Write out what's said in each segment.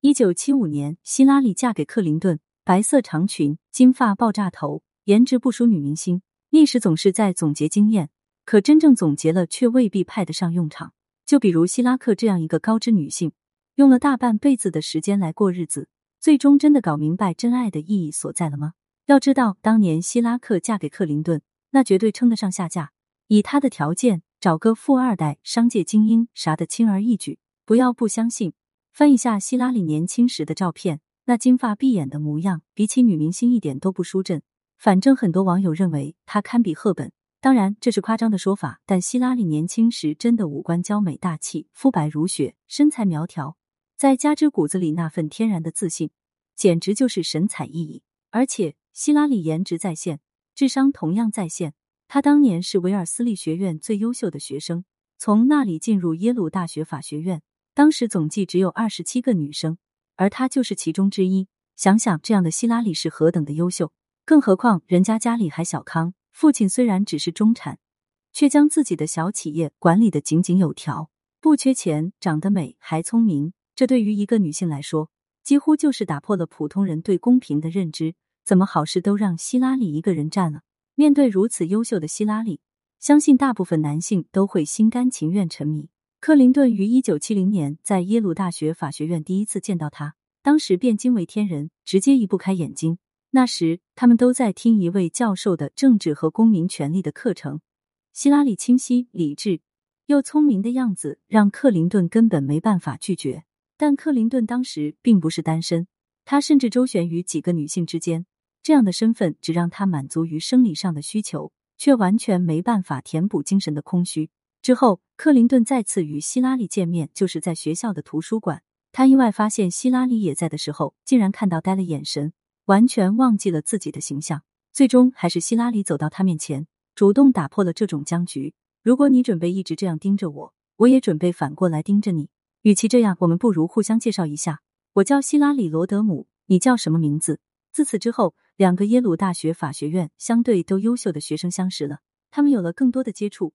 一九七五年，希拉里嫁给克林顿，白色长裙，金发爆炸头，颜值不输女明星。历史总是在总结经验，可真正总结了却未必派得上用场。就比如希拉克这样一个高知女性，用了大半辈子的时间来过日子，最终真的搞明白真爱的意义所在了吗？要知道，当年希拉克嫁给克林顿，那绝对称得上下嫁。以她的条件，找个富二代、商界精英啥的轻而易举。不要不相信。翻一下希拉里年轻时的照片，那金发碧眼的模样，比起女明星一点都不输阵。反正很多网友认为她堪比赫本，当然这是夸张的说法。但希拉里年轻时真的五官娇美大气，肤白如雪，身材苗条，再加之骨子里那份天然的自信，简直就是神采奕奕。而且希拉里颜值在线，智商同样在线。她当年是维尔斯利学院最优秀的学生，从那里进入耶鲁大学法学院。当时总计只有二十七个女生，而她就是其中之一。想想这样的希拉里是何等的优秀，更何况人家家里还小康，父亲虽然只是中产，却将自己的小企业管理的井井有条，不缺钱，长得美，还聪明。这对于一个女性来说，几乎就是打破了普通人对公平的认知。怎么好事都让希拉里一个人占了？面对如此优秀的希拉里，相信大部分男性都会心甘情愿沉迷。克林顿于一九七零年在耶鲁大学法学院第一次见到他，当时便惊为天人，直接移不开眼睛。那时他们都在听一位教授的政治和公民权利的课程。希拉里清晰、理智又聪明的样子，让克林顿根本没办法拒绝。但克林顿当时并不是单身，他甚至周旋于几个女性之间，这样的身份只让他满足于生理上的需求，却完全没办法填补精神的空虚。之后，克林顿再次与希拉里见面，就是在学校的图书馆。他意外发现希拉里也在的时候，竟然看到呆了眼神，完全忘记了自己的形象。最终，还是希拉里走到他面前，主动打破了这种僵局。如果你准备一直这样盯着我，我也准备反过来盯着你。与其这样，我们不如互相介绍一下。我叫希拉里·罗德姆，你叫什么名字？自此之后，两个耶鲁大学法学院相对都优秀的学生相识了，他们有了更多的接触。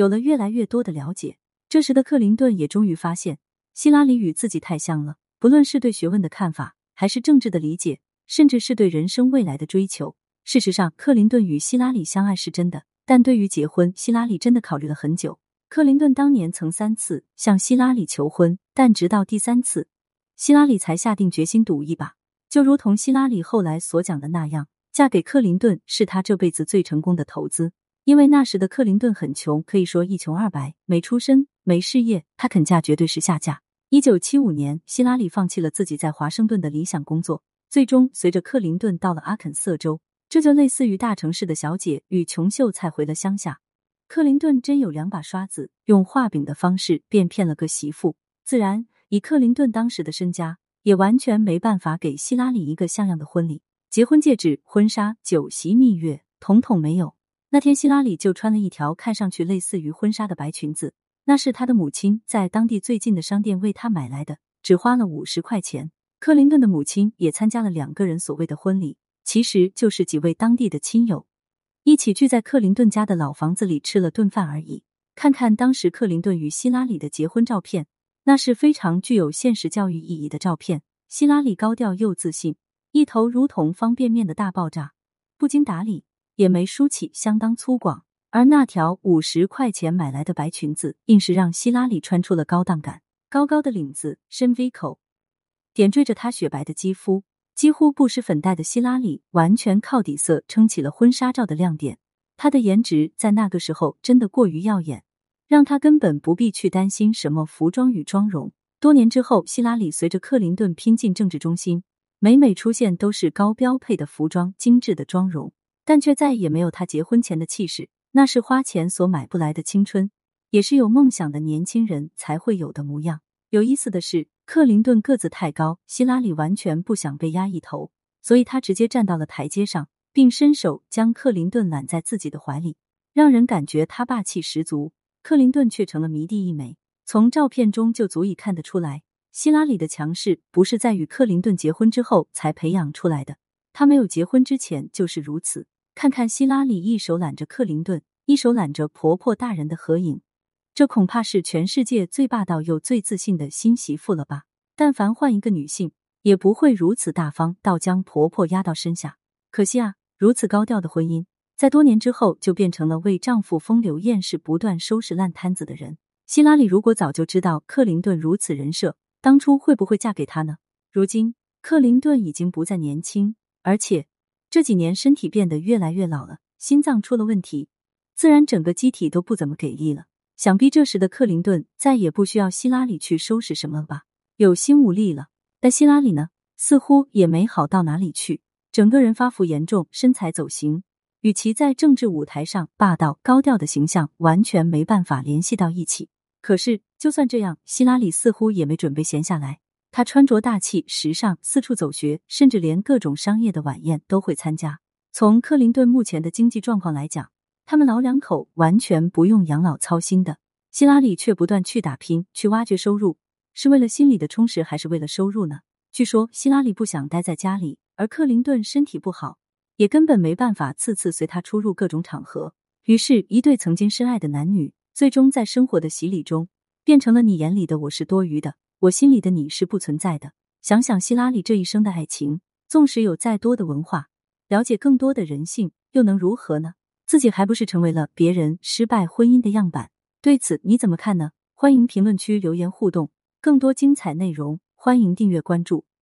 有了越来越多的了解，这时的克林顿也终于发现，希拉里与自己太像了。不论是对学问的看法，还是政治的理解，甚至是对人生未来的追求。事实上，克林顿与希拉里相爱是真的，但对于结婚，希拉里真的考虑了很久。克林顿当年曾三次向希拉里求婚，但直到第三次，希拉里才下定决心赌一把。就如同希拉里后来所讲的那样，嫁给克林顿是他这辈子最成功的投资。因为那时的克林顿很穷，可以说一穷二白，没出身，没事业，他肯嫁绝对是下嫁。一九七五年，希拉里放弃了自己在华盛顿的理想工作，最终随着克林顿到了阿肯色州，这就类似于大城市的小姐与穷秀才回了乡下。克林顿真有两把刷子，用画饼的方式便骗了个媳妇。自然，以克林顿当时的身家，也完全没办法给希拉里一个像样的婚礼，结婚戒指、婚纱、酒席、蜜月，统统没有。那天，希拉里就穿了一条看上去类似于婚纱的白裙子，那是她的母亲在当地最近的商店为她买来的，只花了五十块钱。克林顿的母亲也参加了两个人所谓的婚礼，其实就是几位当地的亲友一起聚在克林顿家的老房子里吃了顿饭而已。看看当时克林顿与希拉里的结婚照片，那是非常具有现实教育意义的照片。希拉里高调又自信，一头如同方便面的大爆炸，不经打理。也没梳起，相当粗犷。而那条五十块钱买来的白裙子，硬是让希拉里穿出了高档感。高高的领子，深 V 口，点缀着她雪白的肌肤，几乎不施粉黛的希拉里，完全靠底色撑起了婚纱照的亮点。她的颜值在那个时候真的过于耀眼，让她根本不必去担心什么服装与妆容。多年之后，希拉里随着克林顿拼进政治中心，每每出现都是高标配的服装、精致的妆容。但却再也没有他结婚前的气势，那是花钱所买不来的青春，也是有梦想的年轻人才会有的模样。有意思的是，克林顿个子太高，希拉里完全不想被压一头，所以他直接站到了台阶上，并伸手将克林顿揽在自己的怀里，让人感觉他霸气十足。克林顿却成了迷弟一枚。从照片中就足以看得出来，希拉里的强势不是在与克林顿结婚之后才培养出来的。他没有结婚之前就是如此。看看希拉里一手揽着克林顿，一手揽着婆婆大人的合影，这恐怕是全世界最霸道又最自信的新媳妇了吧？但凡换一个女性，也不会如此大方到将婆婆压到身下。可惜啊，如此高调的婚姻，在多年之后就变成了为丈夫风流艳事不断收拾烂摊子的人。希拉里如果早就知道克林顿如此人设，当初会不会嫁给他呢？如今克林顿已经不再年轻，而且这几年身体变得越来越老了，心脏出了问题，自然整个机体都不怎么给力了。想必这时的克林顿再也不需要希拉里去收拾什么了吧？有心无力了。但希拉里呢，似乎也没好到哪里去，整个人发福严重，身材走形，与其在政治舞台上霸道高调的形象完全没办法联系到一起。可是，就算这样，希拉里似乎也没准备闲下来。他穿着大气、时尚，四处走学，甚至连各种商业的晚宴都会参加。从克林顿目前的经济状况来讲，他们老两口完全不用养老操心的。希拉里却不断去打拼，去挖掘收入，是为了心理的充实，还是为了收入呢？据说希拉里不想待在家里，而克林顿身体不好，也根本没办法次次随他出入各种场合。于是，一对曾经深爱的男女。最终，在生活的洗礼中，变成了你眼里的我是多余的，我心里的你是不存在的。想想希拉里这一生的爱情，纵使有再多的文化，了解更多的人性，又能如何呢？自己还不是成为了别人失败婚姻的样板？对此你怎么看呢？欢迎评论区留言互动，更多精彩内容，欢迎订阅关注。